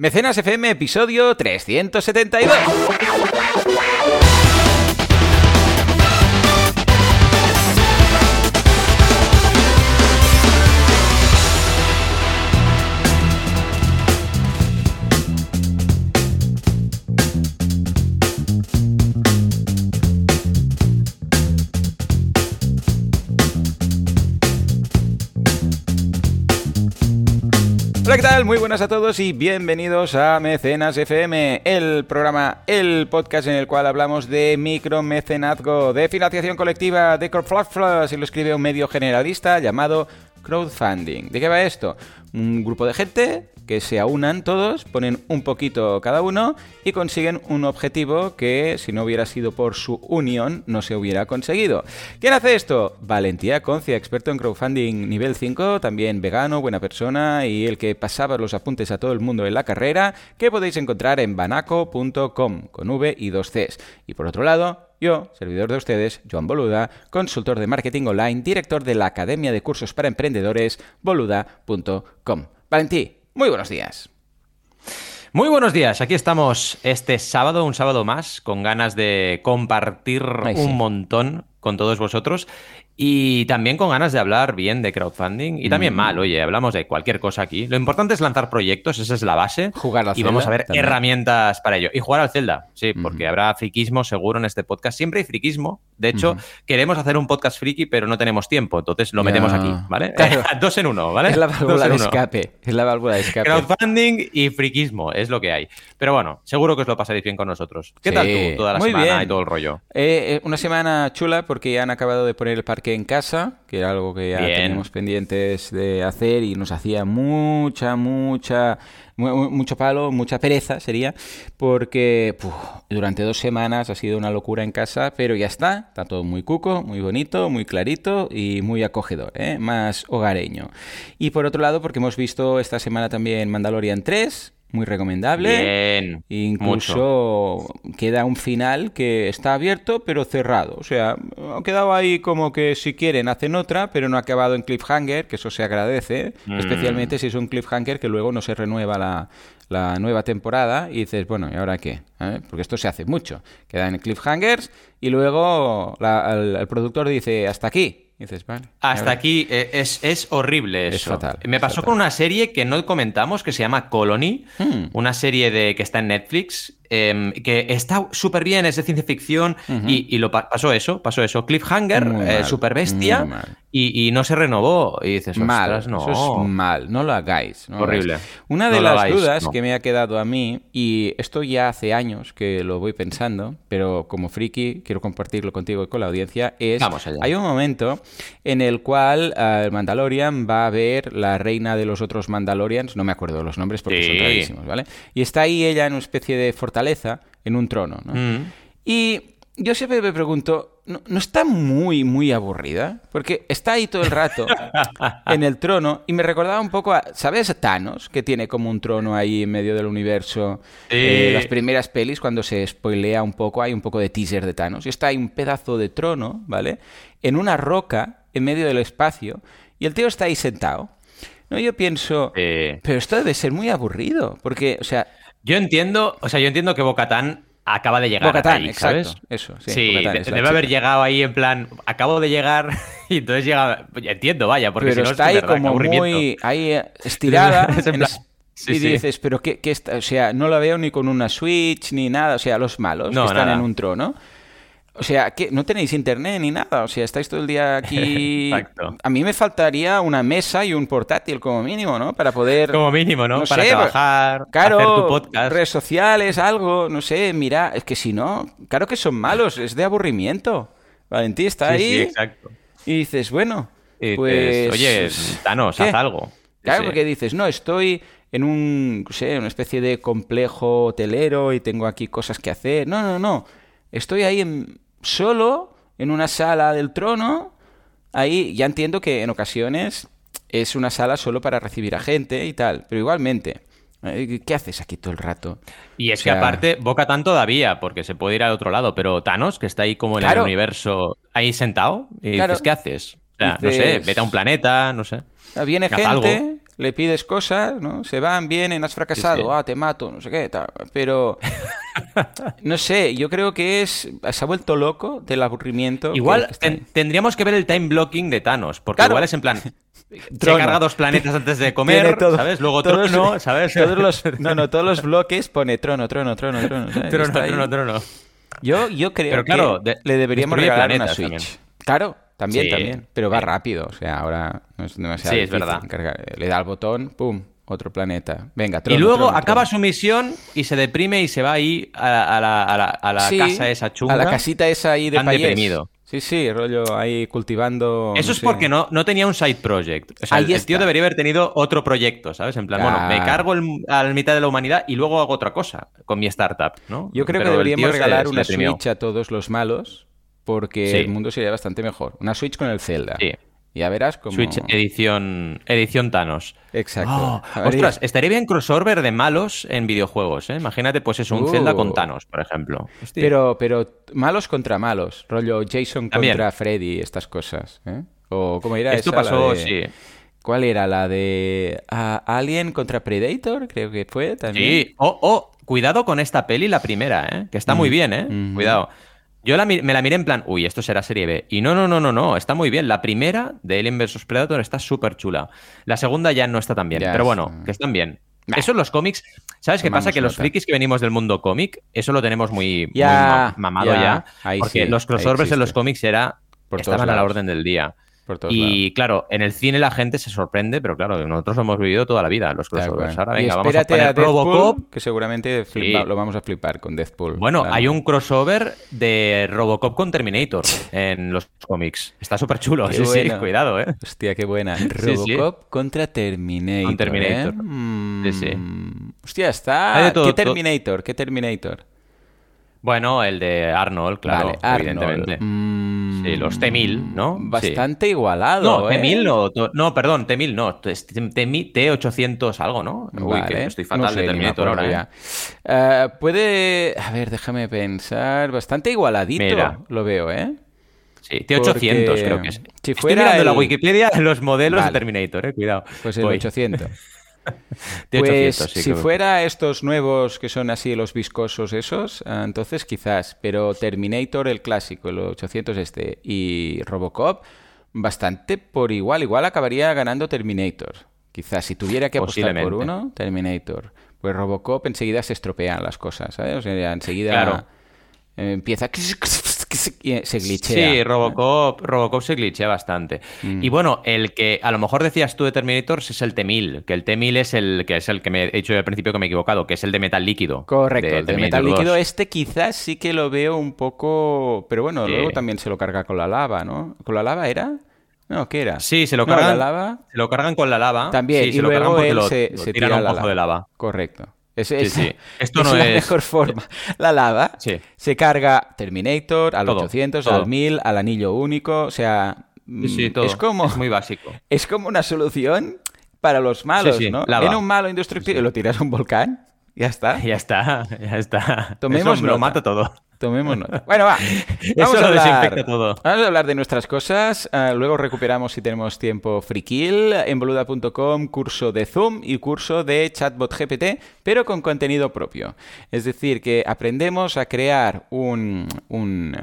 Mecenas FM, episodio 372. ¿Qué tal? Muy buenas a todos y bienvenidos a Mecenas FM, el programa, el podcast en el cual hablamos de micromecenazgo, de financiación colectiva, de crowdfunding, si lo escribe un medio generalista llamado crowdfunding. ¿De qué va esto? Un grupo de gente que se aunan todos, ponen un poquito cada uno y consiguen un objetivo que si no hubiera sido por su unión no se hubiera conseguido. ¿Quién hace esto? Valentía Concia, experto en crowdfunding nivel 5, también vegano, buena persona y el que pasaba los apuntes a todo el mundo en la carrera, que podéis encontrar en banaco.com con V y dos Cs. Y por otro lado, yo, servidor de ustedes, Joan Boluda, consultor de marketing online, director de la Academia de Cursos para Emprendedores, boluda.com. Valentí, muy buenos días. Muy buenos días, aquí estamos este sábado, un sábado más, con ganas de compartir Ay, sí. un montón con todos vosotros y también con ganas de hablar bien de crowdfunding y también Mm. mal, oye, hablamos de cualquier cosa aquí. Lo importante es lanzar proyectos, esa es la base. Jugar al y vamos a ver también. herramientas para ello. Y jugar al Zelda, sí, porque habrá friquismo seguro en este podcast. Siempre hay friquismo. De hecho, queremos hacer un podcast friki, pero no tenemos tiempo, entonces lo metemos aquí, ¿vale? Claro. Dos en uno, ¿vale? Es la válvula de escape. Es la válvula de escape. Crowdfunding y friquismo es lo que hay. Pero bueno, seguro que os lo pasaréis bien con nosotros. ¿Qué tal tú? Toda la muy semana bien. y todo el rollo. Eh, eh, una semana chula porque ya han acabado de poner el parque en casa, que era algo que ya Bien. teníamos pendientes de hacer y nos hacía mucha, mucha, mu- mu- mucho palo, mucha pereza sería, porque puf, durante dos semanas ha sido una locura en casa, pero ya está, está todo muy cuco, muy bonito, muy clarito y muy acogedor, ¿eh? más hogareño. Y por otro lado, porque hemos visto esta semana también Mandalorian 3, muy recomendable. Bien. Incluso queda un final que está abierto pero cerrado. O sea, ha quedado ahí como que si quieren hacen otra, pero no ha acabado en cliffhanger, que eso se agradece, Mm. especialmente si es un cliffhanger que luego no se renueva la, la nueva temporada y dices, bueno, ¿y ahora qué? ¿Eh? Porque esto se hace mucho. Quedan en cliffhangers y luego la- el, el productor dice, hasta aquí. Y dices, vale. ¿y Hasta aquí eh, es, es horrible Es eso. fatal, Me es pasó fatal. con una serie que no comentamos que se llama Colony, Hmm. una serie de que está en Netflix, em, que está súper bien, es de ciencia ficción y, y lo pa- pasó eso, pasó eso. Cliffhanger, eh, bestia. Y, y no se renovó. Y dices, mal, "Ostras, no. eso es mal, no lo hagáis. no lo Horrible. hagáis. Una de las hagáis, dudas no. que me ha quedado a mí, y esto ya hace años que lo voy pensando, pero como friki quiero compartirlo contigo y con la audiencia, es, Vamos allá. hay un momento en el cual eh, el Mandalorian va a ver la reina de los otros Mandalorians, no me acuerdo los nombres porque son Sí. rarísimos, ¿vale? Y está ahí ella en una especie de fortaleza, en un trono, ¿no? Mm. Y yo siempre me pregunto, ¿no, no está muy, muy aburrida? Porque está ahí todo el rato en el trono y me recordaba un poco a, ¿sabes? Thanos, que tiene como un trono ahí en medio del universo. Sí. Eh, las primeras pelis, cuando se spoilea un poco, hay un poco de teaser de Thanos. Y está ahí un pedazo de trono, ¿vale? En una roca, en medio del espacio, y el tío está ahí sentado. No, yo pienso, pero esto debe ser muy aburrido, porque, o sea, Yo entiendo, o sea, yo entiendo que Bocatán acaba de llegar Bo-Katan, ahí, exacto, ¿sabes? eso, sí, Sí, de- debe haber llegado ahí en plan, acabo de llegar y entonces llega, entiendo, vaya, porque pero si no está es ahí verdad, como muy ahí eh, estirada Es en en plan- es- sí, y sí. dices pero qué, qué está o sea no la veo ni con una Switch ni nada o sea los malos No, que están nada. en un trono o sea, que no tenéis internet ni nada. O sea, estáis todo el día aquí. Exacto. A mí me faltaría una mesa y un portátil como mínimo, ¿no? Para poder. Como mínimo, ¿no? No Para sé, trabajar, Claro, hacer tu podcast. redes sociales, algo, no sé, mira, es que si no, claro que son malos, es de aburrimiento. Valentín está Sí, ahí sí, exacto. y dices, bueno, Y pues... Oye, Thanos, ¿qué? haz algo. Claro, Sí. porque dices, no, estoy en un, no sé, una especie de complejo hotelero y tengo aquí cosas que hacer. No, no, no. Estoy ahí en- solo en una sala del trono. Ahí ya entiendo que en ocasiones es una sala solo para recibir a gente y tal, pero igualmente. eh, ¿Qué haces aquí todo el rato? Y es O sea, que aparte, Boca tan todavía, porque se puede ir al otro lado, pero Thanos, que está ahí como en Claro. el universo, ahí sentado, y Claro. sé, ¿qué haces? O sea, no sé, Dices- vete a un planeta, no sé. Viene Haz gente, algo. Le pides cosas, ¿no? Se van, vienen, has fracasado, ah, te mato, no sé qué, tal. Pero, no sé, yo creo que es, se ha vuelto loco del aburrimiento. Igual tendríamos que ver el time blocking de Thanos, porque igual es en plan, se carga dos planetas antes de comer, ¿sabes? Luego trono, ¿sabes? Todos los, no, no, todos los bloques pone trono, trono, trono, trono. Trono, trono, trono. Yo, yo creo claro, que le deberíamos regalar una Switch. Claro, también, también. Pero va rápido. O sea, ahora no es demasiado Sí, es verdad. Le da el botón, ¡pum! Otro planeta. Venga, trono, Y luego acaba su misión y se deprime y se va ahí a la, a la, casa esa chunga. A la casita esa ahí de Tan deprimido. Sí, sí, rollo ahí cultivando. Eso es porque no, no tenía un side project. O sea, el, tío debería haber tenido otro proyecto, ¿sabes? En plan, bueno, me cargo a la mitad de la humanidad y luego hago otra cosa con mi startup, ¿no? Yo creo que deberíamos regalar una Switch a todos los malos porque el mundo sería bastante mejor. Una Switch con el Zelda. Sí. Ya verás cómo... Switch edición, edición Thanos. Exacto. Oh, ostras, estaría bien crossover de malos en videojuegos, ¿eh? Imagínate, pues eso, un Zelda con uh. Thanos, por ejemplo. Pero, pero malos contra malos. Rollo Jason contra Freddy, estas cosas. ¿eh? O cómo era Esto pasó, sí. ¿Cuál era? ¿La de Alien contra Predator? Creo que fue también. Sí. Oh, oh, cuidado con esta peli, la primera, ¿eh? Que está muy mm. bien, ¿eh? Mm. Cuidado. Yo me la miré en plan, uy, esto será serie B. Y no, no, no, no, no, está muy bien. La primera de Alien vs Predator está súper chula. La segunda ya no está tan bien, pero bueno, que están bien. Eso en los cómics, ¿sabes qué pasa? Que los frikis que venimos del mundo cómic, eso lo tenemos muy, mamado ya. porque los crossovers en los cómics era, estaban a la orden del día y claro, en el cine la gente se sorprende, pero claro, nosotros lo hemos vivido toda la vida, los crossovers. Ahora venga, vamos a poner Robocop. Que seguramente lo vamos a flipar con Deathpool. Bueno, hay un crossover de Robocop con Terminator en los cómics. Está súper chulo. sí, sí, cuidado, ¿eh? Hostia, qué buena. Robocop contra Terminator. Terminator. Sí, sí. Mm, hostia, está. ¿Qué Terminator? ¿Qué Terminator? Bueno, el de Arnold, claro, evidentemente. Mm, sí, los T-1000, ¿no? Bastante igualado. No, T-1000 no, no, perdón, T-1000 no, T800 algo, ¿no? Uy, que estoy fatal de Terminator ahora. ¿eh? Uh, puede, a ver, déjame pensar, bastante igualadito lo veo, ¿eh? Sí, T800 creo que es. Si fuera Estoy mirando la Wikipedia los modelos de Terminator, eh, cuidado. Pues el 800. Pues si fuera estos nuevos que son así los viscosos esos, ah, entonces quizás, pero Terminator el clásico, el 800 este y Robocop bastante por igual, igual acabaría ganando Terminator. Quizás si tuviera que apostar por uno, Terminator. Pues Robocop enseguida se estropean las cosas, ¿sabes? O sea, enseguida empieza se glitchea. Sí, Robocop, Robocop se glitchea bastante. Mm. Y bueno, el que a lo mejor decías tú de Terminators es el T-1000, que el T-1000 es el que es el que me he dicho al principio que me he equivocado, que es el de metal líquido. Correcto, el de metal líquido este quizás sí que lo veo un poco, pero bueno, luego también se lo carga con la lava, ¿no? ¿Con la lava era? No, ¿qué era? Sí, se lo cargan, lava. Se lo cargan con la lava. También, y se lo cargan porque se, se tira un pozo de lava. Correcto. Es, Esto no es la mejor forma. La lava se carga Terminator al 800, al 1000, al anillo único. O sea, mm, es como. muy básico. Es como una solución para los malos, ¿no? Viene un malo indestructible lo tiras a un volcán. Ya está. Ya está, ya está. Tomemos lo mata todo. Tomemos nota. Bueno, va. Vamos a hablar, todo. Vamos a hablar de nuestras cosas. Ah, luego recuperamos si tenemos tiempo frikil. En boluda.com, curso de Zoom y curso de Chatbot GPT, pero con contenido propio. Es decir, que aprendemos a crear un, un,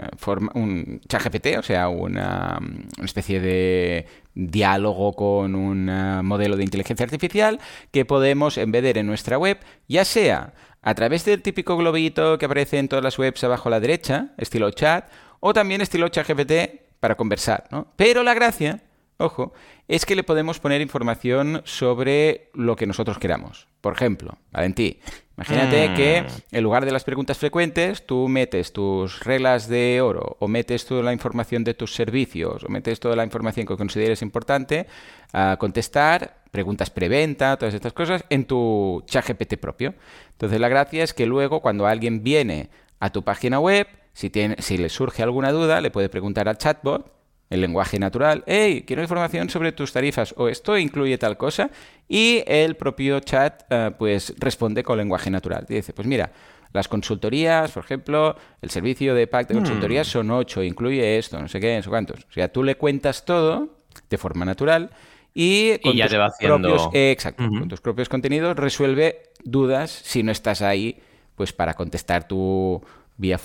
un chat GPT, o sea, una, una especie de diálogo con un ah, modelo de inteligencia artificial que podemos embeder en nuestra web, ya sea a través del típico globito que aparece en todas las webs abajo a la derecha, estilo chat, o también estilo chat GPT para conversar, ¿no? Pero la gracia, ojo, es que le podemos poner información sobre lo que nosotros queramos. Por ejemplo, Valentí, imagínate mm. que en lugar de las preguntas frecuentes, tú metes tus reglas de oro, o metes toda la información de tus servicios, o metes toda la información que consideres importante a contestar preguntas preventa, todas estas cosas, en tu chat GPT propio. Entonces la gracia es que luego cuando alguien viene a tu página web, si, tiene, si le surge alguna duda, le puede preguntar al chatbot, el lenguaje natural, hey, quiero información sobre tus tarifas o esto incluye tal cosa, y el propio chat eh, pues responde con lenguaje natural. dice, pues mira, las consultorías, por ejemplo, el servicio de pack de hmm. consultorías son ocho, incluye esto, no sé qué, no sé cuántos. O sea, tú le cuentas todo de forma natural y con, ya tus, te va haciendo- propios, eh, exacto, con tus propios contenidos resuelve dudas si no estás ahí pues para contestar tu vía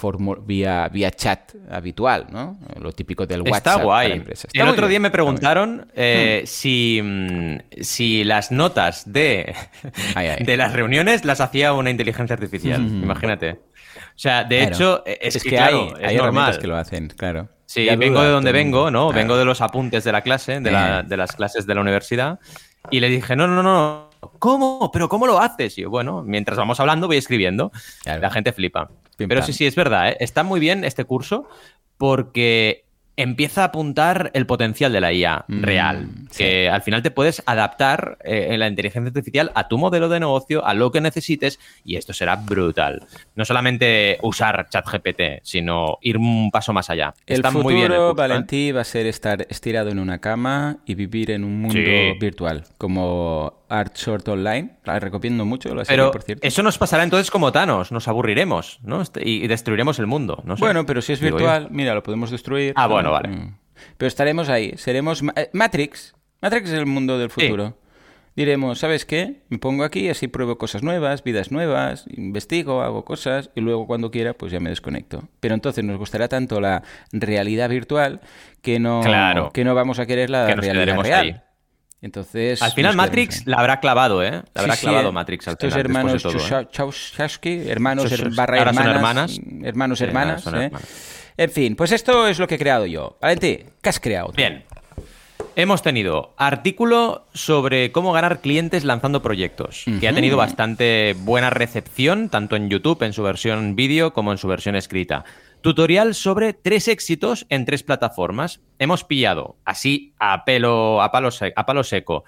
vía vía chat habitual, ¿no? Lo típico del WhatsApp. Está para guay. empresas. Está el otro día me preguntaron eh, si, mm, si las notas de, Ay, ay. de las reuniones las hacía una inteligencia artificial. Imagínate. O sea, de Claro. hecho, eh, es, es que, que claro, hay, es hay normal. que lo hacen, claro. Sí, Ya vengo duda de donde vengo, ¿no? Claro. Vengo de los apuntes de la clase, de, la- de las clases de la universidad. Y le dije, no, no, no, no. ¿Cómo? ¿Pero cómo lo haces? Y yo, bueno, mientras vamos hablando voy escribiendo. La gente flipa. Pim, Pero sí, sí, es verdad. ¿eh? Está muy bien este curso porque empieza a apuntar el potencial de la IA Mm, real. sí. Que al final te puedes adaptar eh, en la inteligencia artificial a tu modelo de negocio, a lo que necesites, y esto será brutal. No solamente usar ChatGPT, sino ir un paso más allá. El Está futuro, muy bien. el curso, ¿eh? Valentí, va a ser estar estirado en una cama y vivir en un mundo Sí. virtual, como Art Short Online. La recomiendo mucho, la serie, Pero por cierto. eso nos pasará entonces como Thanos, nos aburriremos, ¿no? Este- Y destruiremos el mundo. No sé. Bueno, pero si es Digo yo. virtual, mira, lo podemos destruir. Ah, bueno, vale. Mm. Pero estaremos ahí, seremos Ma- eh, Matrix. Matrix es el mundo del futuro. Diremos, ¿sabes qué? Me pongo aquí, así pruebo cosas nuevas, vidas nuevas, investigo, hago cosas y luego cuando quiera pues ya me desconecto. Pero entonces nos gustará tanto la realidad virtual que no, Claro. que no vamos a querer la Que realidad real. ahí. Entonces, Al final Matrix la habrá clavado, ¿eh? La habrá Sí, sí, clavado eh. Matrix al Estos final, hermanos todo, ¿eh? Chaushasky, hermanos Chus- her- barra ahora son hermanas, hermanas. hermanos Sí, hermanas, son ¿eh? hermanas. En fin, pues esto es lo que he creado yo. Valentí, ¿qué has creado? tú? Bien. Hemos tenido artículo sobre cómo ganar clientes lanzando proyectos, que ha tenido bastante buena recepción, tanto en YouTube, en su versión vídeo, como en su versión escrita. Tutorial sobre tres éxitos en tres plataformas. Hemos pillado, así a pelo, a palo, a palo seco,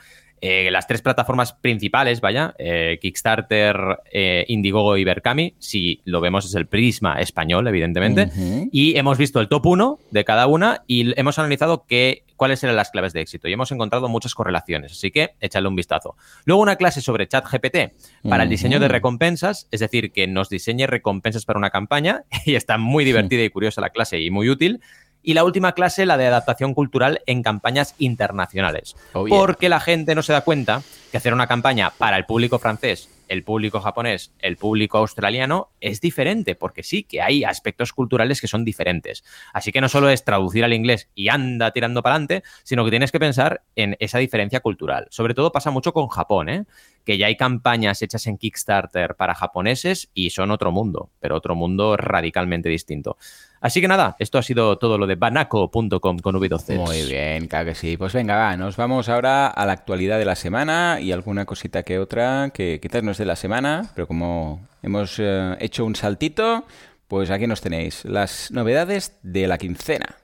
eh, las tres plataformas principales, vaya, eh, Kickstarter, eh, Indiegogo y Berkami. Si lo vemos es el prisma español, evidentemente. Y hemos visto el top 1 de cada una y hemos analizado qué, cuáles eran las claves de éxito. Y hemos encontrado muchas correlaciones, así que échale un vistazo. Luego una clase sobre ChatGPT para el diseño de recompensas, es decir, que nos diseñe recompensas para una campaña. Y está muy divertida y curiosa la clase y muy útil. Y la última clase, la de adaptación cultural en campañas internacionales. Oh, yeah. Porque la gente no se da cuenta que hacer una campaña para el público francés, el público japonés, el público australiano es diferente, porque sí que hay aspectos culturales que son diferentes. Así que no solo es traducir al inglés y anda tirando para adelante, sino que tienes que pensar en esa diferencia cultural. Sobre todo pasa mucho con Japón, ¿eh? que ya hay campañas hechas en Kickstarter para japoneses y son otro mundo, pero otro mundo radicalmente distinto. Así que nada, esto ha sido todo lo de banaco.com con V12. Muy bien, claro que sí. Pues venga, va, nos vamos ahora a la actualidad de la semana y alguna cosita que otra que quizás no es de la semana, pero como hemos eh, hecho un saltito, pues aquí nos tenéis las novedades de la quincena.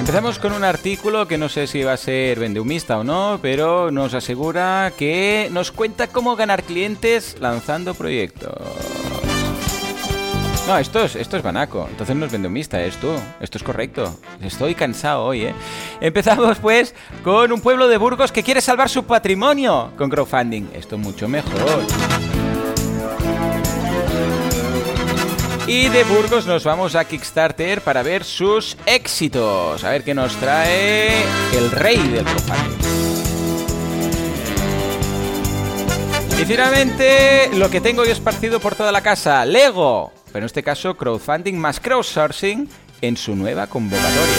Empezamos con un artículo que no sé si va a ser vendehumista o no, pero nos asegura que nos cuenta cómo ganar clientes lanzando proyectos. No, esto es, esto es banaco, entonces no es vendehumista, es tú, esto es correcto. Estoy cansado hoy, ¿eh? Empezamos pues con un pueblo de Burgos que quiere salvar su patrimonio con crowdfunding. Esto mucho mejor. Y de Burgos nos vamos a Kickstarter para ver sus éxitos. A ver qué nos trae el rey del crowdfunding. Y finalmente, lo que tengo yo esparcido por toda la casa, Lego. Pero en este caso, crowdfunding más crowdsourcing en su nueva convocatoria.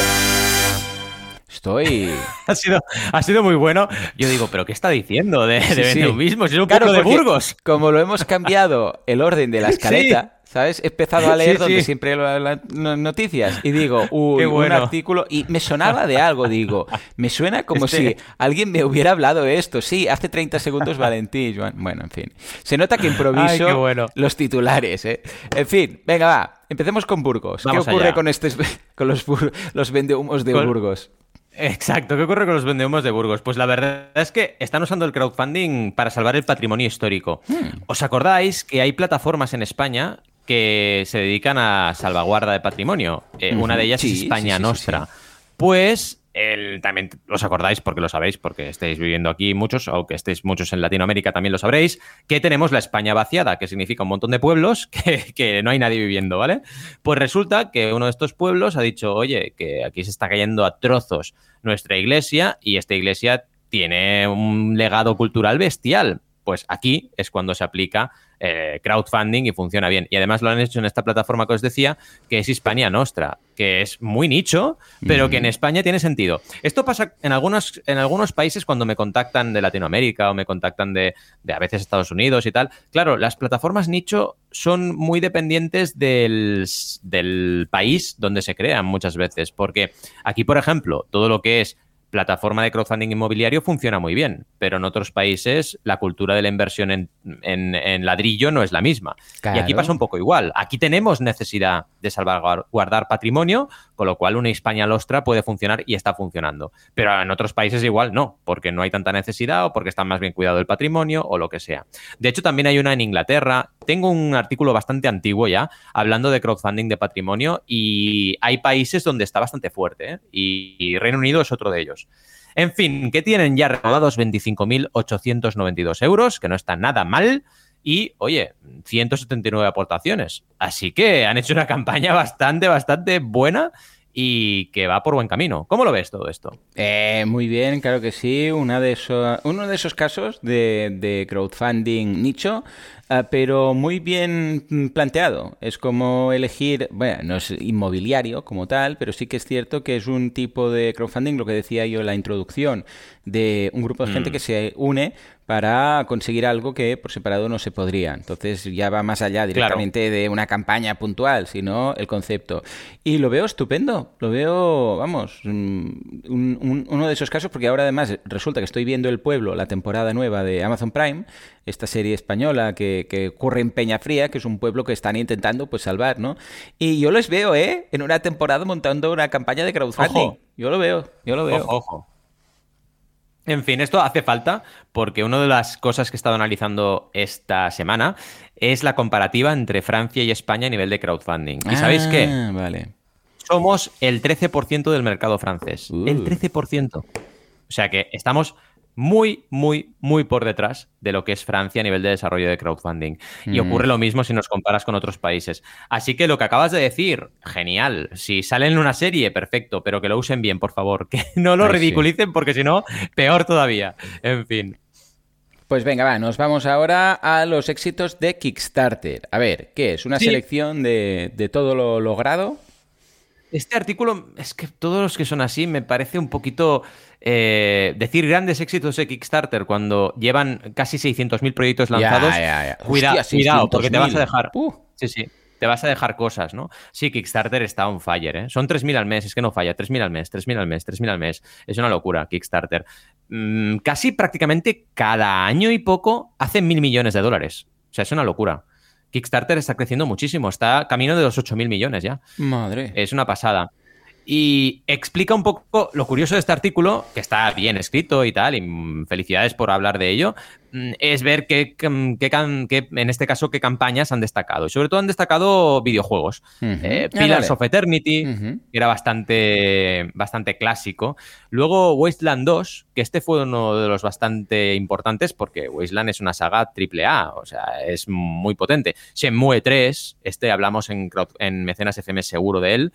Estoy... Ha sido, ha sido muy bueno. Yo digo, ¿pero qué está diciendo de, de Sí, sí. vendehummismo? Si es un Claro, de Burgos. Como lo hemos cambiado el orden de la escaleta, ¿sabes? He empezado a leer Sí, donde sí. siempre las no- noticias y digo, uy, Qué bueno. un artículo y me sonaba de algo, digo, me suena como Este- si alguien me hubiera hablado de esto. Sí, hace 30 segundos Valentín, Joan. Bueno, en fin. Se nota que improviso Ay, bueno. los titulares, ¿eh? En fin, venga, va. Empecemos con Burgos. Vamos ¿Qué ocurre allá. con estos con los, los vendehumos de Con- Burgos? Exacto, ¿qué ocurre con los vendehumos de Burgos? Pues la verdad es que están usando el crowdfunding para salvar el patrimonio histórico. Hmm. ¿Os acordáis que hay plataformas en España que se dedican a salvaguarda de patrimonio? Eh. Una de ellas Sí, es España sí, Nostra. sí. Pues el, también os acordáis, porque lo sabéis, porque estáis viviendo aquí muchos, o que estéis muchos en Latinoamérica también lo sabréis, que tenemos la España vaciada, que significa un montón de pueblos que, que no hay nadie viviendo, ¿vale? Pues resulta que uno de estos pueblos ha dicho, oye, que aquí se está cayendo a trozos nuestra iglesia y esta iglesia tiene un legado cultural bestial. Pues aquí es cuando se aplica eh, crowdfunding y funciona bien. Y además lo han hecho en esta plataforma que os decía, que es Hispania Nostra, que es muy nicho, pero que en España tiene sentido. Esto pasa en algunos, en algunos países cuando me contactan de Latinoamérica o me contactan de, de a veces Estados Unidos y tal. Claro, las plataformas nicho son muy dependientes del, del país donde se crean muchas veces, porque aquí, por ejemplo, todo lo que es plataforma de crowdfunding inmobiliario funciona muy bien, pero en otros países la cultura de la inversión en, en, en ladrillo no es la misma. Claro. Y aquí pasa un poco igual. Aquí tenemos necesidad de salvaguardar patrimonio, con lo cual una Hispania Lostra puede funcionar y está funcionando. Pero en otros países igual no, porque no hay tanta necesidad o porque está más bien cuidado el patrimonio o lo que sea. De hecho, también hay una en Inglaterra. Tengo un artículo bastante antiguo ya hablando de crowdfunding de patrimonio y hay países donde está bastante fuerte ¿eh? y, y Reino Unido es otro de ellos. En fin, que tienen ya recaudados 25.892 euros, que no está nada mal. Y, oye, 179 aportaciones. Así que han hecho una campaña bastante, bastante buena y que va por buen camino. ¿Cómo lo ves todo esto? Eh, muy bien, claro que sí. Uno de esos casos de, de crowdfunding nicho Uh, pero muy bien planteado. Es como elegir, bueno, no es inmobiliario como tal, pero sí que es cierto que es un tipo de crowdfunding, lo que decía yo en la introducción, de un grupo de gente mm. que se une para conseguir algo que por separado no se podría. Entonces ya va más allá directamente claro. de una campaña puntual, sino el concepto. Y lo veo estupendo, lo veo, vamos, un, un, uno de esos casos, porque ahora además resulta que estoy viendo El Pueblo, la temporada nueva de Amazon Prime, esta serie española que, que ocurre en Peñafría, que es un pueblo que están intentando pues salvar, ¿no? Y yo les veo, ¿eh? En una temporada montando una campaña de crowdfunding. Ojo. Yo lo veo, yo lo veo. Ojo, ojo. En fin, esto hace falta porque una de las cosas que he estado analizando esta semana es la comparativa entre Francia y España a nivel de crowdfunding. ¿Y ah, sabéis qué? Vale. Somos el 13% del mercado francés. Uh. El 13%. O sea que estamos muy, muy, muy por detrás de lo que es Francia a nivel de desarrollo de crowdfunding. Mm. Y ocurre lo mismo si nos comparas con otros países. Así que lo que acabas de decir, genial. Si salen en una serie, perfecto, pero que lo usen bien, por favor. Que no lo Ay, ridiculicen sí. porque si no, peor todavía. En fin. Pues venga, va, nos vamos ahora a los éxitos de Kickstarter. A ver, ¿qué es? ¿Una sí. selección de, de todo lo logrado? Este artículo, es que todos los que son así me parece un poquito eh, decir grandes éxitos de Kickstarter cuando llevan casi 600.000 proyectos lanzados. Ya, ya, ya. Cuida, Hostia, cuidado, porque te vas a dejar. Uh. Sí, sí. Te vas a dejar cosas, ¿no? Sí, Kickstarter está on fire, ¿eh? Son 3.000 al mes, es que no falla. 3.000 al mes, 3.000 al mes, 3.000 al mes. Es una locura, Kickstarter. Mm, casi prácticamente cada año y poco hacen mil millones de dólares. O sea, es una locura. Kickstarter está creciendo muchísimo, está camino de los 8.000 millones ya. Madre. Es una pasada. Y explica un poco lo curioso de este artículo, que está bien escrito y tal, y felicidades por hablar de ello, mm, es ver qué, en este caso, qué campañas han destacado. Y sobre todo han destacado videojuegos. Uh -huh. eh, Pillars ah, vale. of Eternity, uh -huh. que era bastante, bastante clásico. Luego Wasteland 2, que este fue uno de los bastante importantes, porque Wasteland es una saga triple A, o sea, es muy potente. Shenmue 3, este hablamos en, en Mecenas FM seguro de él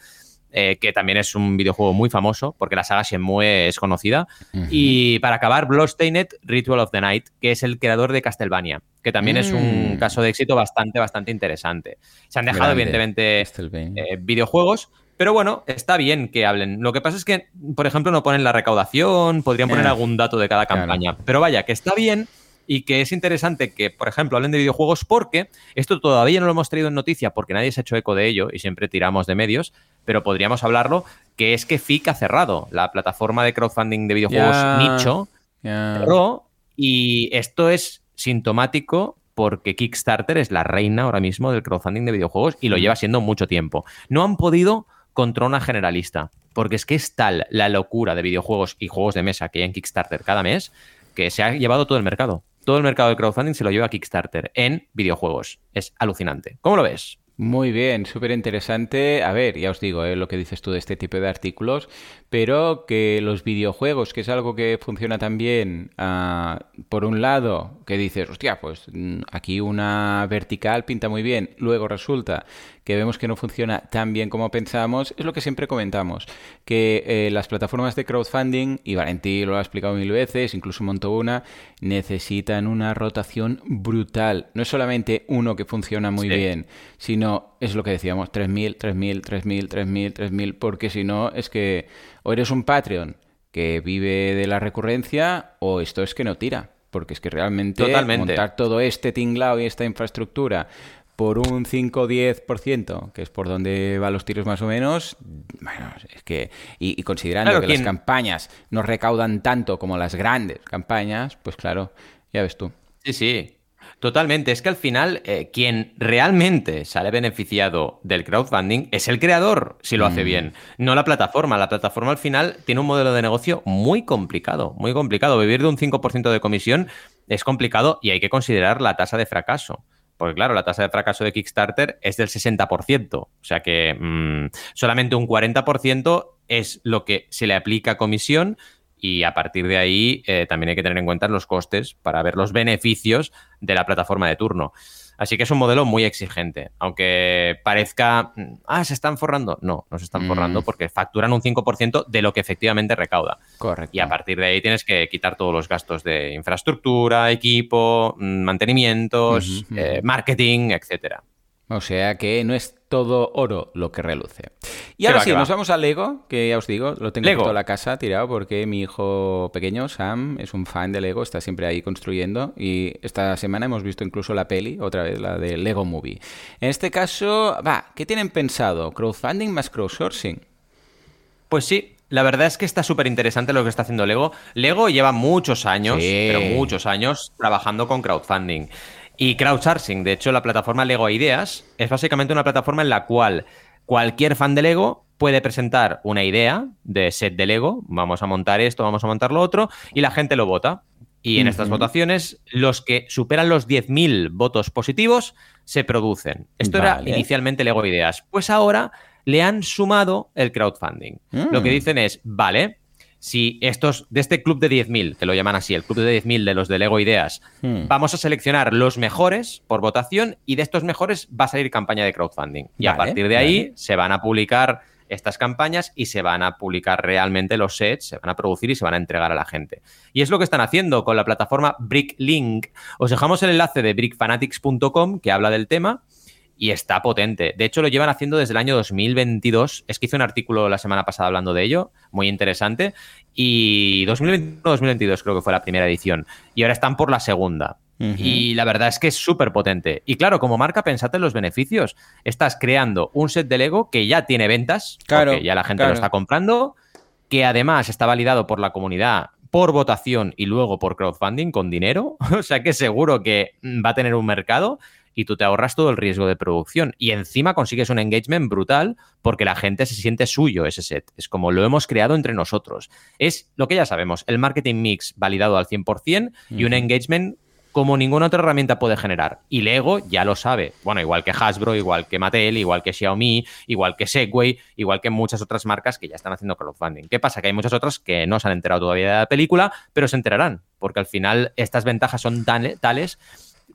eh, que también es un videojuego muy famoso, porque la saga Shenmue es conocida. Uh -huh. Y para acabar, Bloodstained Ritual of the Night, que es el creador de Castlevania, que también mm. es un caso de éxito bastante, bastante interesante. Se han dejado, Grande. evidentemente, eh, videojuegos, pero bueno, está bien que hablen. Lo que pasa es que, por ejemplo, no ponen la recaudación, podrían poner eh, algún dato de cada campaña. Claro. Pero vaya, que está bien y que es interesante que, por ejemplo, hablen de videojuegos porque esto todavía no lo hemos traído en noticia porque nadie se ha hecho eco de ello y siempre tiramos de medios, pero podríamos hablarlo, que es que FIC ha cerrado, la plataforma de crowdfunding de videojuegos yeah. nicho, yeah. cerró y esto es sintomático porque Kickstarter es la reina ahora mismo del crowdfunding de videojuegos y lo lleva siendo mucho tiempo. No han podido contra una generalista, porque es que es tal la locura de videojuegos y juegos de mesa que hay en Kickstarter cada mes que se ha llevado todo el mercado todo el mercado de crowdfunding se lo lleva a Kickstarter en videojuegos. Es alucinante. ¿Cómo lo ves? Muy bien, súper interesante. A ver, ya os digo eh, lo que dices tú de este tipo de artículos, pero que los videojuegos, que es algo que funciona también, uh, por un lado, que dices, hostia, pues mm, aquí una vertical pinta muy bien, luego resulta que vemos que no funciona tan bien como pensamos, es lo que siempre comentamos, que eh, las plataformas de crowdfunding, y Valentí lo ha explicado mil veces, incluso montó una, necesitan una rotación brutal. No es solamente uno que funciona muy bien, sino, es lo que decíamos, 3.000, 3.000, 3.000, 3.000, 3.000, porque si no es que o eres un Patreon que vive de la recurrencia o esto es que no tira. Porque es que realmente montar todo este tinglao y esta infraestructura por un 5 o 10%, que es por donde van los tiros más o menos, bueno, es que, y, considerando que las campañas no recaudan tanto como las grandes campañas, pues claro, ya ves tú. Sí, sí, Totalmente, es que al final eh, quien realmente sale beneficiado del crowdfunding es el creador, si lo hace mm. bien, no la plataforma. La plataforma al final tiene un modelo de negocio muy complicado, muy complicado. Vivir de un 5% de comisión es complicado y hay que considerar la tasa de fracaso. Porque claro, la tasa de fracaso de Kickstarter es del 60%. O sea que mm, solamente un 40% es lo que se le aplica a comisión y a partir de ahí eh, también hay que tener en cuenta los costes para ver los beneficios de la plataforma de turno. Así que es un modelo muy exigente. Aunque parezca, ah, se están forrando. No, no se están forrando mm. porque facturan un 5% de lo que efectivamente recauda. Correcto. Y a partir de ahí tienes que quitar todos los gastos de infraestructura, equipo, mm, mantenimientos, eh, marketing, etcétera. O sea que no es todo oro lo que reluce. Y ahora sí, nos vamos a Lego, que ya os digo, lo tengo en toda la casa tirado porque mi hijo pequeño, Sam, es un fan de Lego, está siempre ahí construyendo y esta semana hemos visto incluso la peli, otra vez la de Lego Movie. En este caso, va, ¿qué tienen pensado? ¿Crowdfunding más crowdsourcing? Pues sí, la verdad es que está súper interesante lo que está haciendo Lego. Lego lleva muchos años, pero muchos años, trabajando con crowdfunding. Y crowdsourcing, de hecho, la plataforma Lego Ideas es básicamente una plataforma en la cual cualquier fan de Lego puede presentar una idea de set de Lego, vamos a montar esto, vamos a montar lo otro, y la gente lo vota. Y en estas votaciones, los que superan los 10.000 votos positivos se producen. Esto era inicialmente Lego Ideas. Pues ahora le han sumado el crowdfunding. Lo que mm. dicen es, vale, si estos, de este club de 10.000, que lo llaman así, el club de 10.000 de los de Lego Ideas, hmm. vamos a seleccionar los mejores por votación y de estos mejores va a salir campaña de crowdfunding. Y a partir de ahí se van a publicar estas campañas y se van a publicar realmente los sets, se van a producir y se van a entregar a la gente. Y es lo que están haciendo con la plataforma BrickLink. Os dejamos el enlace de brickfanatics.com que habla del tema y está potente. De hecho, lo llevan haciendo desde el año 2022. Es que hice un artículo la semana pasada hablando de ello, muy interesante. Y 2021-2022 creo que fue la primera edición. Y ahora están por la segunda. Y la verdad es que es súper potente. Y claro, como marca, pensate en los beneficios. Estás creando un set de Lego que ya tiene ventas, claro, porque ya la gente lo está comprando, que además está validado por la comunidad por votación y luego por crowdfunding con dinero. o sea que seguro que va a tener un mercado y tú te ahorras todo el riesgo de producción. Y encima consigues un engagement brutal porque la gente se siente suyo ese set. Es como lo hemos creado entre nosotros. Es lo que ya sabemos, el marketing mix validado al 100% y un engagement como ninguna otra herramienta puede generar. Y Lego ya lo sabe. Bueno, igual que Hasbro, igual que Mattel, igual que Xiaomi, igual que Segway, igual que muchas otras marcas que ya están haciendo crowdfunding. ¿Qué pasa? Que hay muchas otras que no se han enterado todavía de la película, pero se enterarán, porque al final estas ventajas son tales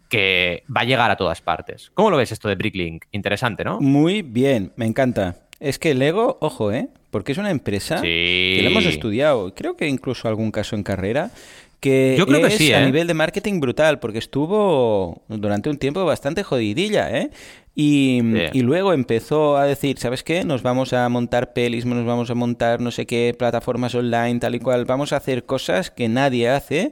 que va a llegar a todas partes. ¿Cómo lo ves esto de Bricklink? Interesante, ¿no? Muy bien, me encanta. Es que Lego, ojo, ¿eh? Porque es una empresa que lo hemos estudiado, creo que incluso algún caso en carrera, que Yo creo es que sí, a ¿eh? nivel de marketing brutal, porque estuvo durante un tiempo bastante jodidilla, ¿eh? Y, y, luego empezó a decir, ¿sabes qué? Nos vamos a montar pelis, nos vamos a montar no sé qué plataformas online, tal y cual, vamos a hacer cosas que nadie hace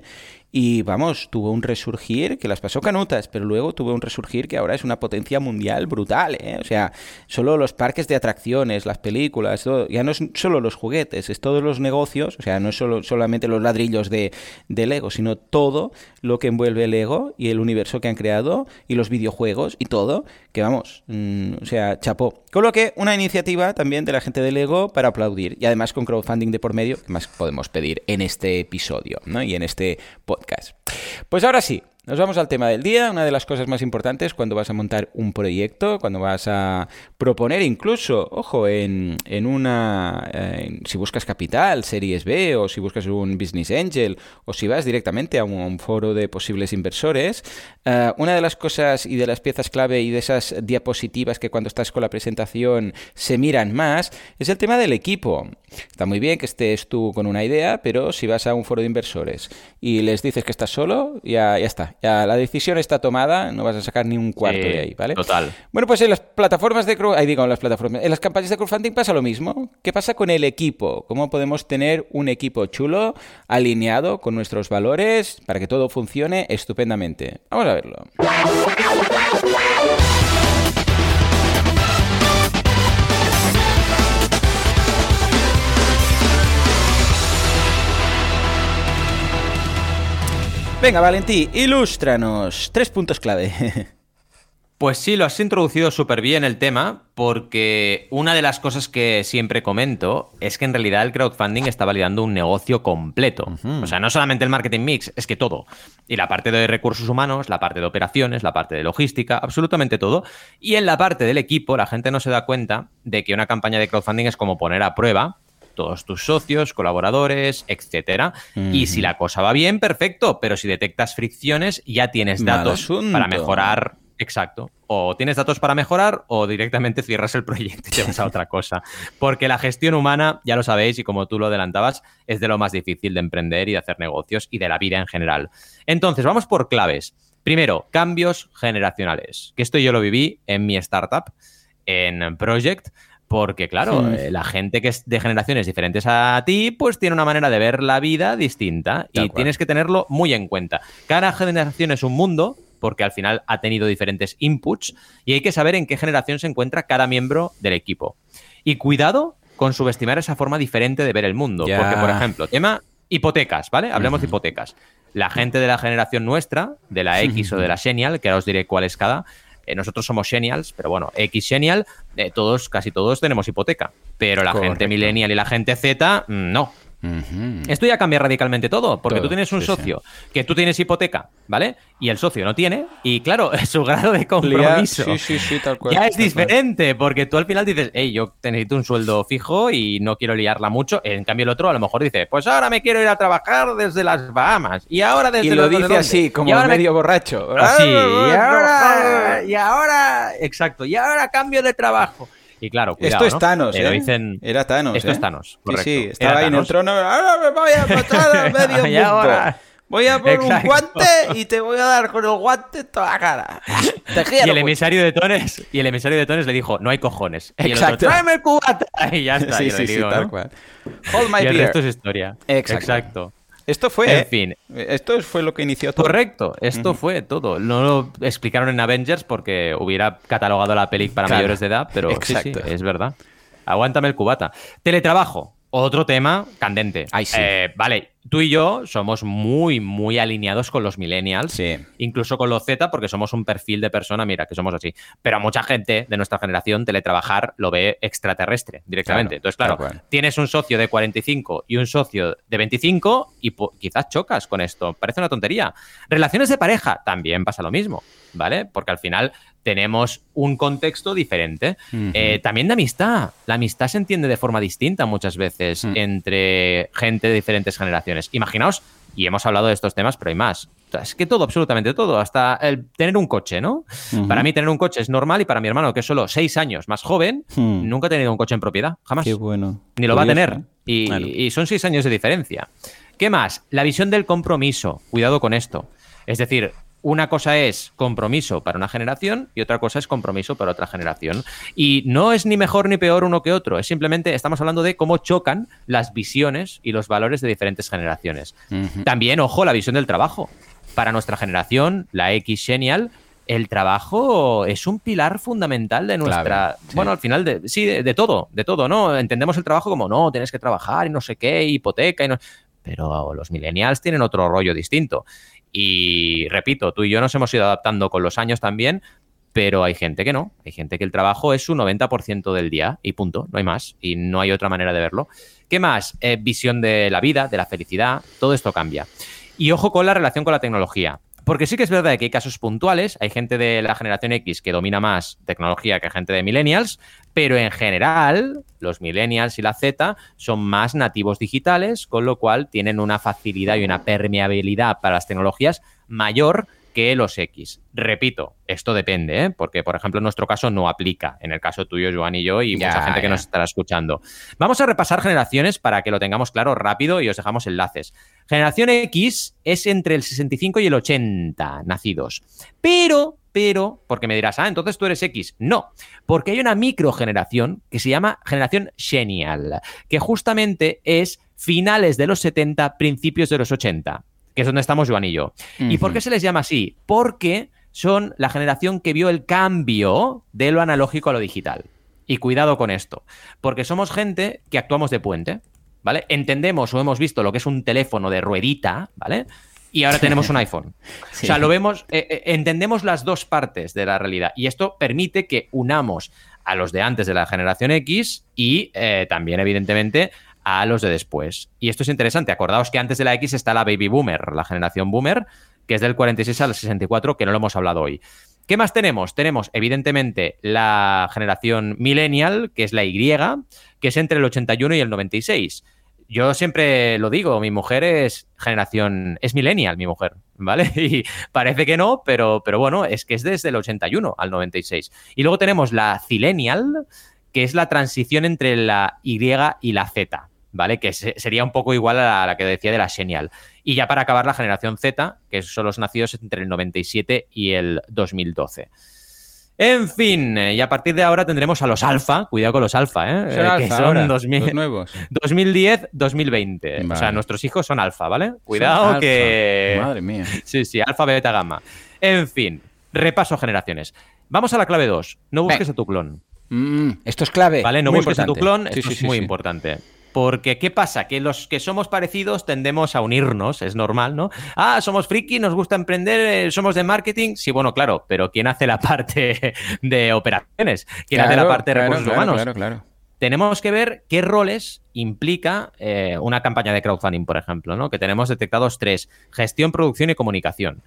y vamos, tuvo un resurgir que las pasó canutas, pero luego tuvo un resurgir que ahora es una potencia mundial brutal, ¿eh? O sea, solo los parques de atracciones, las películas, todo, ya no es solo los juguetes, es todos los negocios, o sea, no es solo, solamente los ladrillos de, de Lego, sino todo lo que envuelve Lego y el universo que han creado y los videojuegos y todo, que vamos, mm, o sea, chapó. Con lo que una iniciativa también de la gente de Lego para aplaudir y además con crowdfunding de por medio, que más podemos pedir en este episodio, ¿no? Y en este podcast. Pues ahora sí, Nos vamos al tema del día. Una de las cosas más importantes cuando vas a montar un proyecto, cuando vas a proponer incluso, ojo, en, en una... si buscas capital, series B, o si buscas un business angel, o si vas directamente a un, foro de posibles inversores, eh, una de las cosas y de las piezas clave y de esas diapositivas que cuando estás con la presentación se miran más, es el tema del equipo. Está muy bien que estés tú con una idea, pero si vas a un foro de inversores y les dices que estás solo, ya, ya está. Ya la decisión está tomada, no vas a sacar ni un cuarto de ahí, ¿vale? Total. Bueno, pues en las plataformas de ahí digo, en las plataformas, en las campañas de crowdfunding pasa lo mismo. ¿Qué pasa con el equipo? ¿Cómo podemos tener un equipo chulo, alineado con nuestros valores para que todo funcione estupendamente? Vamos a verlo. Venga, Valentí, ilústranos. Tres puntos clave. Pues sí, lo has introducido súper bien el tema, porque una de las cosas que siempre comento es que en realidad el crowdfunding está validando un negocio completo. O sea, no solamente el marketing mix, es que todo. Y la parte de recursos humanos, la parte de operaciones, la parte de logística, absolutamente todo. Y en la parte del equipo, la gente no se da cuenta de que una campaña de crowdfunding es como poner a prueba todos tus socios, colaboradores, etcétera. Y si la cosa va bien, perfecto, pero si detectas fricciones, ya tienes datos para mejorar. Exacto. O tienes datos para mejorar o directamente cierras el proyecto y te vas a otra cosa. Porque la gestión humana, ya lo sabéis y como tú lo adelantabas, es de lo más difícil de emprender y de hacer negocios y de la vida en general. Entonces, vamos por claves. Primero, cambios generacionales. Que esto yo lo viví en mi startup, en Project, porque, claro, eh, la gente que es de generaciones diferentes a ti, pues tiene una manera de ver la vida distinta y tienes que tenerlo muy en cuenta. Cada generación es un mundo, porque al final ha tenido diferentes inputs y hay que saber en qué generación se encuentra cada miembro del equipo. Y cuidado con subestimar esa forma diferente de ver el mundo, porque, por ejemplo, tema hipotecas, ¿vale? Hablemos de hipotecas. La gente de la generación nuestra, de la X o de la Genial, que ahora os diré cuál es cada, eh, nosotros somos Genials, pero bueno, X Genial, eh, todos, casi todos tenemos hipoteca. Pero la gente millennial y la gente Z, Esto ya cambia radicalmente todo, porque tú tienes un socio que tú tienes hipoteca, ¿vale? Y el socio no tiene, y claro, su grado de compromiso ya es diferente, porque tú al final dices, hey, yo necesito un sueldo fijo y no quiero liarla mucho. En cambio, el otro a lo mejor dice, pues ahora me quiero ir a trabajar desde las Bahamas, y ahora desde Y lo dice así, como medio borracho. Así, y ahora, y ahora, exacto, y ahora cambio de trabajo. Y claro, cuidado, Esto es Thanos, ¿eh? Dicen... Era Thanos. Esto es ¿eh? Thanos, correcto. Sí, sí, estaba ahí en el trono. Ahora me voy a matar a medio mundo. ahora... Voy a poner un guante y te voy a dar con el guante toda la cara. y el emisario de Tones, y el emisario de Tones le dijo, no hay cojones. Y Exacto. Tráeme el cubata. Y ya está. Sí, sí, sí, tal cual. Hold my y beer. Esto es historia. Exacto. Esto fue. En fin. Esto fue lo que inició todo. Correcto, esto fue todo. No lo explicaron en Avengers porque hubiera catalogado la peli para mayores de edad, pero sí, sí, es verdad. Aguántame el cubata. Teletrabajo. Otro tema candente. Eh, vale, tú y yo somos muy, muy alineados con los millennials, incluso con los Z, porque somos un perfil de persona, mira, que somos así. Pero a mucha gente de nuestra generación, teletrabajar lo ve extraterrestre directamente. Entonces, claro, tienes un socio de 45 y un socio de 25 y quizás chocas con esto. Parece una tontería. Relaciones de pareja, también pasa lo mismo, ¿vale? Porque al final tenemos un contexto diferente. Eh, también de amistad. La amistad se entiende de forma distinta muchas veces mm. entre gente de diferentes generaciones. Imaginaos, y hemos hablado de estos temas, pero hay más. Es que todo, absolutamente todo, hasta el tener un coche, ¿no? Para mí tener un coche es normal y para mi hermano, que es solo seis años más joven, hmm. nunca ha tenido un coche en propiedad, jamás. Qué bueno. Ni lo va a tener. Y, y son seis años de diferencia. ¿Qué más? La visión del compromiso. Cuidado con esto. Es decir, una cosa es compromiso para una generación y otra cosa es compromiso para otra generación. Y no es ni mejor ni peor uno que otro, es simplemente estamos hablando de cómo chocan las visiones y los valores de diferentes generaciones. También, ojo, la visión del trabajo. Para nuestra generación, la X Genial, el trabajo es un pilar fundamental de nuestra. Bueno, al final, de, sí, de, todo, de todo, ¿no? Entendemos el trabajo como no, tienes que trabajar y no sé qué, hipoteca y no. Pero los millennials tienen otro rollo distinto. Y repito, tú y yo nos hemos ido adaptando con los años también, pero hay gente que no. Hay gente que el trabajo es su 90% del día y punto, no hay más. Y no hay otra manera de verlo. ¿Qué más? Eh, visión de la vida, de la felicidad, todo esto cambia. Y ojo con la relación con la tecnología. Porque sí que es verdad que hay casos puntuales, hay gente de la generación X que domina más tecnología que gente de millennials, pero en general los millennials y la Z son más nativos digitales, con lo cual tienen una facilidad y una permeabilidad para las tecnologías mayor que los X. Repito, esto depende, ¿eh? porque por ejemplo en nuestro caso no aplica, en el caso tuyo, Joan y yo, y mucha gente que nos estará escuchando. Vamos a repasar generaciones para que lo tengamos claro rápido y os dejamos enlaces. Generación X es entre el 65 y el 80 nacidos, pero pero, porque me dirás, ah, entonces tú eres X. No, porque hay una microgeneración que se llama generación Genial, que justamente es finales de los 70, principios de los 80 que es donde estamos Joan y yo. ¿Y por qué se les llama así? Porque son la generación que vio el cambio de lo analógico a lo digital. Y cuidado con esto, porque somos gente que actuamos de puente, ¿vale? Entendemos o hemos visto lo que es un teléfono de ruedita, ¿vale? Y ahora tenemos un iPhone. O sea, lo vemos, eh, eh, entendemos las dos partes de la realidad. Y esto permite que unamos a los de antes de la generación X y eh, también, evidentemente, a los de después. Y esto es interesante. Acordaos que antes de la X está la Baby Boomer, la generación Boomer, que es del 46 al 64, que no lo hemos hablado hoy. ¿Qué más tenemos? Tenemos, evidentemente, la generación Millennial, que es la Y, que es entre el 81 y el 96. Yo siempre lo digo, mi mujer es generación, es millennial, mi mujer, ¿vale? Y parece que no, pero, pero bueno, es que es desde el 81 al 96. Y luego tenemos la Zillennial, que es la transición entre la Y y la Z. ¿vale? Que sería un poco igual a la, que decía de la Genial. Y ya para acabar, la generación Z, que son los nacidos entre el 97 y el 2012. En fin, y a partir de ahora tendremos a los alfa, cuidado con los alfa, ¿eh? ¿Son eh, que son los nuevos. 2010, 2020. O sea, nuestros hijos son alfa, ¿vale? Cuidado que... Madre mía. Sí, sí, alfa, beta, gamma. En fin, repaso generaciones. Vamos a la clave 2. No busques a tu clon. Mm, esto es clave. Vale, no muy busques a tu clon, Sí, esto sí, es sí, muy sí. importante. Porque, ¿qué pasa? Que los que somos parecidos tendemos a unirnos, es normal, ¿no? Ah, somos friki, nos gusta emprender, eh, somos de marketing. Sí, bueno, claro, pero ¿quién hace la parte de operaciones? ¿Quién hace la parte de recursos claro, humanos? Claro, claro. tenemos que ver qué roles implica eh, una campaña de crowdfunding, por ejemplo, ¿no? Que tenemos detectados tres: gestión, producción y comunicación,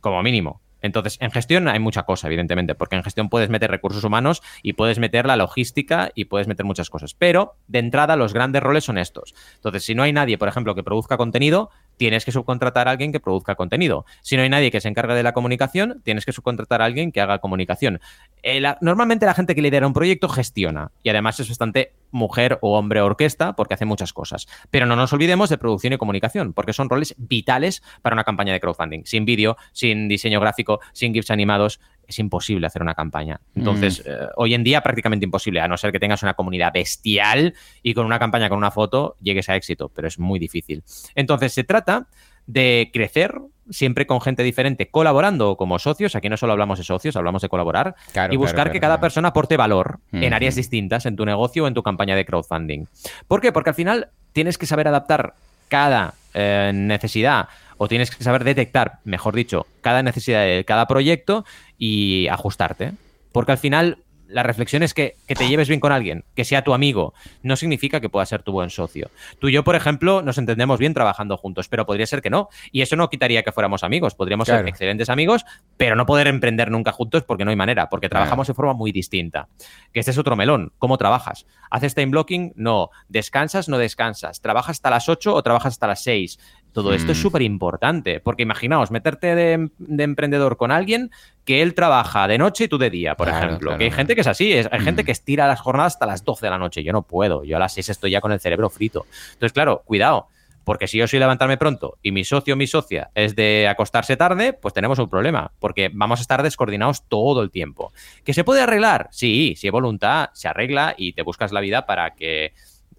como mínimo. Entonces, en gestión hay mucha cosa, evidentemente, porque en gestión puedes meter recursos humanos y puedes meter la logística y puedes meter muchas cosas. Pero, de entrada, los grandes roles son estos. Entonces, si no hay nadie, por ejemplo, que produzca contenido, tienes que subcontratar a alguien que produzca contenido. Si no hay nadie que se encargue de la comunicación, tienes que subcontratar a alguien que haga comunicación. Eh, normalmente la gente que lidera un proyecto gestiona y además es bastante mujer o hombre orquesta porque hace muchas cosas. Pero no nos olvidemos de producción y comunicación porque son roles vitales para una campaña de crowdfunding. Sin vídeo, sin diseño gráfico, sin GIFs animados, es imposible hacer una campaña. Entonces, eh, hoy en día prácticamente imposible, a no ser que tengas una comunidad bestial y con una campaña, con una foto, llegues a éxito, pero es muy difícil. Entonces, se trata de crecer siempre con gente diferente, colaborando como socios. Aquí no solo hablamos de socios, hablamos de colaborar Claro, y buscar claro, que claro, cada persona aporte valor en áreas distintas en tu negocio o en tu campaña de crowdfunding. ¿Por qué? Porque al final tienes que saber adaptar cada eh, necesidad o tienes que saber detectar, mejor dicho, cada necesidad de cada proyecto y ajustarte. Porque al final la reflexión es que, que te lleves bien con alguien, que sea tu amigo, no significa que pueda ser tu buen socio. Tú y yo, por ejemplo, nos entendemos bien trabajando juntos, pero podría ser que no. Y eso no quitaría que fuéramos amigos. Podríamos Claro. ser excelentes amigos, pero no poder emprender nunca juntos porque no hay manera, porque Claro. trabajamos de forma muy distinta. Que este es otro melón. ¿Cómo trabajas? ¿Haces time blocking? No. ¿Descansas? No descansas. ¿Trabajas hasta las 8 o trabajas hasta las 6? Todo esto es Mm. súper importante, porque imaginaos, meterte de, de emprendedor con alguien que él trabaja de noche y tú de día, por Claro, ejemplo. claro, que hay gente que es así, es- hay gente Mm. que estira las jornadas hasta las 12 de la noche. Yo no puedo, yo a las 6 estoy ya con el cerebro frito. Entonces, claro, cuidado, porque si yo soy levantarme pronto y mi socio o mi socia es de acostarse tarde, pues tenemos un problema, porque vamos a estar descoordinados todo el tiempo. ¿Que se puede arreglar? Sí, si hay voluntad, se arregla y te buscas la vida para que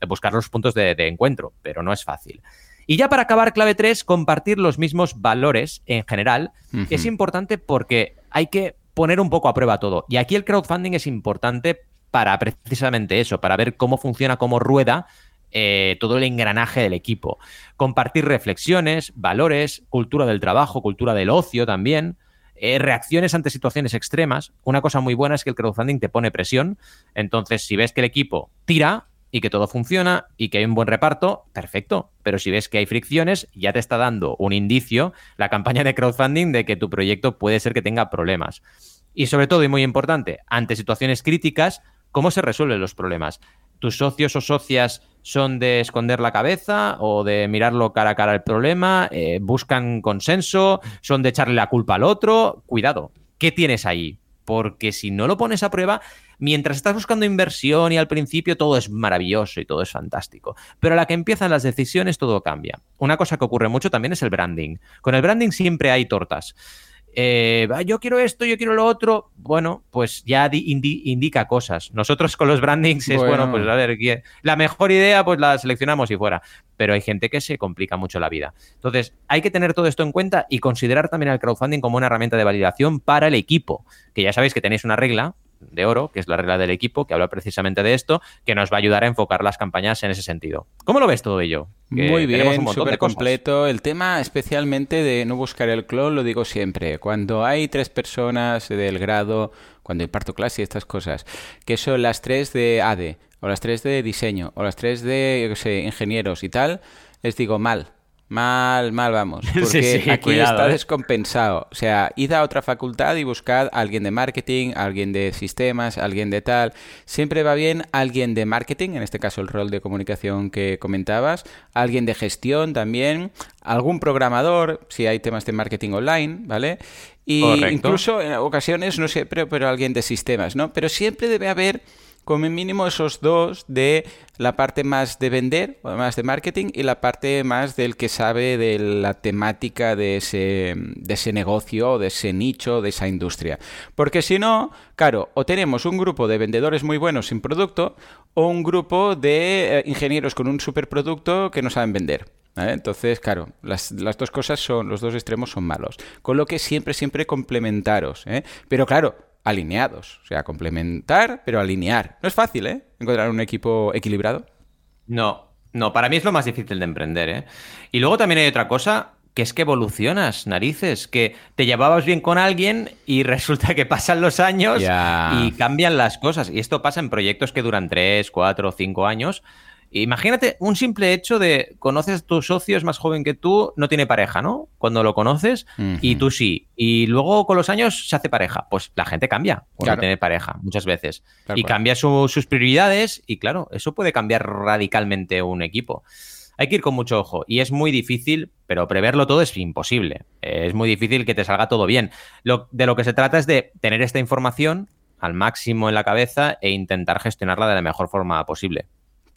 buscar los puntos de, de encuentro, pero no es fácil. Y ya para acabar, clave 3, compartir los mismos valores en general. Es importante porque hay que poner un poco a prueba todo. Y aquí el crowdfunding es importante para precisamente eso, para ver cómo funciona, cómo rueda eh, todo el engranaje del equipo. Compartir reflexiones, valores, cultura del trabajo, cultura del ocio también. eh, reacciones ante situaciones extremas. Una cosa muy buena es que el crowdfunding te pone presión. Entonces, si ves que el equipo tira, y que todo funciona y que hay un buen reparto, perfecto. Pero si ves que hay fricciones, ya te está dando un indicio la campaña de crowdfunding de que tu proyecto puede ser que tenga problemas. Y sobre todo, y muy importante, ante situaciones críticas, ¿cómo se resuelven los problemas? ¿Tus socios o socias son de esconder la cabeza o de mirarlo cara a cara el problema? Eh, ¿Buscan consenso? ¿Son de echarle la culpa al otro? Cuidado, ¿qué tienes ahí? Porque si no lo pones a prueba, mientras estás buscando inversión y al principio todo es maravilloso y todo es fantástico. Pero a la que empiezan las decisiones todo cambia. Una cosa que ocurre mucho también es el branding. Con el branding siempre hay tortas. Eh, yo quiero esto, yo quiero lo otro, bueno, pues ya indica cosas. Nosotros con los brandings es, bueno, pues a ver, la mejor idea pues la seleccionamos y fuera. Pero hay gente que se complica mucho la vida. Entonces, hay que tener todo esto en cuenta y considerar también el crowdfunding como una herramienta de validación para el equipo. Que ya sabéis que tenéis una regla de oro, que es la regla del equipo, que habla precisamente de esto, que nos va a ayudar a enfocar las campañas en ese sentido. ¿Cómo lo ves todo ello? Muy bien, súper completo. El tema especialmente de no buscar el clon, lo digo siempre. Cuando hay tres personas del grado, cuando imparto clase y estas cosas, que son las tres de ADE, o las tres de diseño, o las tres de, yo sé, ingenieros y tal, les digo mal Mal, mal vamos. Porque aquí está ¿eh? descompensado. O sea, id a otra facultad y buscad a alguien de marketing, alguien de sistemas, alguien de tal. Siempre va bien alguien de marketing, en este caso el rol de comunicación que comentabas, alguien de gestión también, algún programador, si hay temas de marketing online, ¿vale? Y incluso en ocasiones, no sé, pero, pero alguien de sistemas, ¿no? Pero siempre debe haber como mínimo esos dos de la parte más de vender, más de marketing, y la parte más del que sabe de la temática de ese, de ese negocio, de ese nicho, de esa industria. Porque si no, claro, o tenemos un grupo de vendedores muy buenos sin producto, o un grupo de eh, ingenieros con un superproducto que no saben vender. Entonces, claro, las, las, dos cosas son, los dos extremos son malos. Con lo que siempre, siempre complementaros. ¿eh? Pero claro, alineados. O sea, complementar, pero alinear. No es fácil, ¿eh? Encontrar un equipo equilibrado. No, no, para mí es lo más difícil de emprender, ¿eh? Y luego también hay otra cosa, que es que evolucionas, narices, que te llevabas bien con alguien y resulta que pasan los años y cambian las cosas. Y esto pasa en proyectos que duran 3, 4, 5 años Imagínate un simple hecho de conoces a tu socio, es más joven que tú, no tiene pareja, ¿no? Cuando lo conoces y tú sí. Y luego con los años se hace pareja. Pues la gente cambia cuando tiene pareja, muchas veces. y cambia sus prioridades y claro, eso puede cambiar radicalmente un equipo. Hay que ir con mucho ojo y es muy difícil, pero preverlo todo es imposible. Es muy difícil que te salga todo bien. Lo, de lo que se trata es de tener esta información al máximo en la cabeza e intentar gestionarla de la mejor forma posible.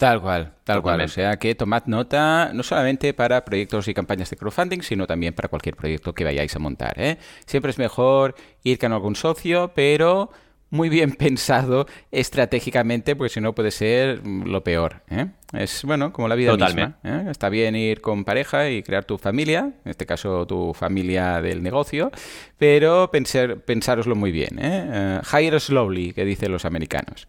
Tal cual, tal cual. O sea que tomad nota no solamente para proyectos y campañas de crowdfunding, sino también para cualquier proyecto que vayáis a montar. ¿eh? Siempre es mejor ir con algún socio, pero muy bien pensado estratégicamente, porque si no puede ser lo peor. ¿eh? Es bueno, como la vida misma. ¿eh? Está bien ir con pareja y crear tu familia, en este caso tu familia del negocio, pero pensar, pensároslo muy bien. ¿eh? Uh, hire slowly, que dicen los americanos.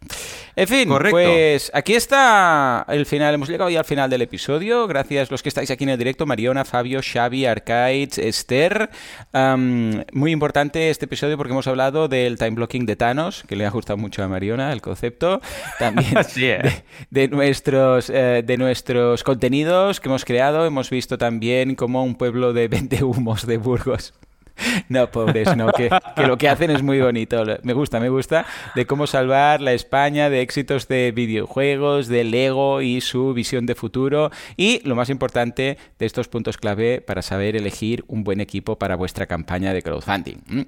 En fin, pues aquí está el final. Hemos llegado ya al final del episodio. Gracias a los que estáis aquí en el directo: Mariona, Fabio, Xavi, Arcaids, Esther. muy importante este episodio porque hemos hablado del time blocking de Thanos, que le ha gustado mucho a Mariona el concepto. También ¿eh? de nuestros eh, de nuestros contenidos que hemos creado, hemos visto también como un pueblo de 20 humos de Burgos No, pobres, no, que, lo que hacen es muy bonito. Me gusta, me gusta de cómo salvar la España de éxitos de videojuegos, de Lego y su visión de futuro. Y lo más importante de estos puntos clave para saber elegir un buen equipo para vuestra campaña de crowdfunding. ¿Mm?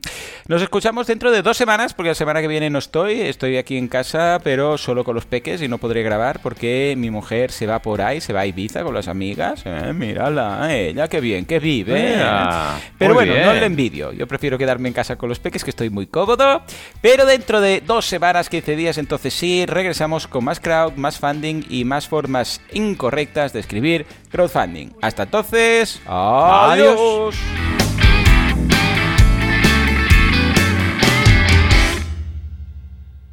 Nos escuchamos dentro de dos semanas, porque la semana que viene no estoy. Estoy aquí en casa, pero solo con los peques y no podré grabar porque mi mujer se va por ahí, se va a Ibiza con las amigas. Eh, mírala, ella, qué bien, qué vive. pero bueno, no le yo prefiero quedarme en casa con los peques, que estoy muy cómodo. Pero dentro de dos semanas, 15 días, entonces sí, regresamos con más crowd, más funding y más formas incorrectas de escribir crowdfunding. Hasta entonces, adiós.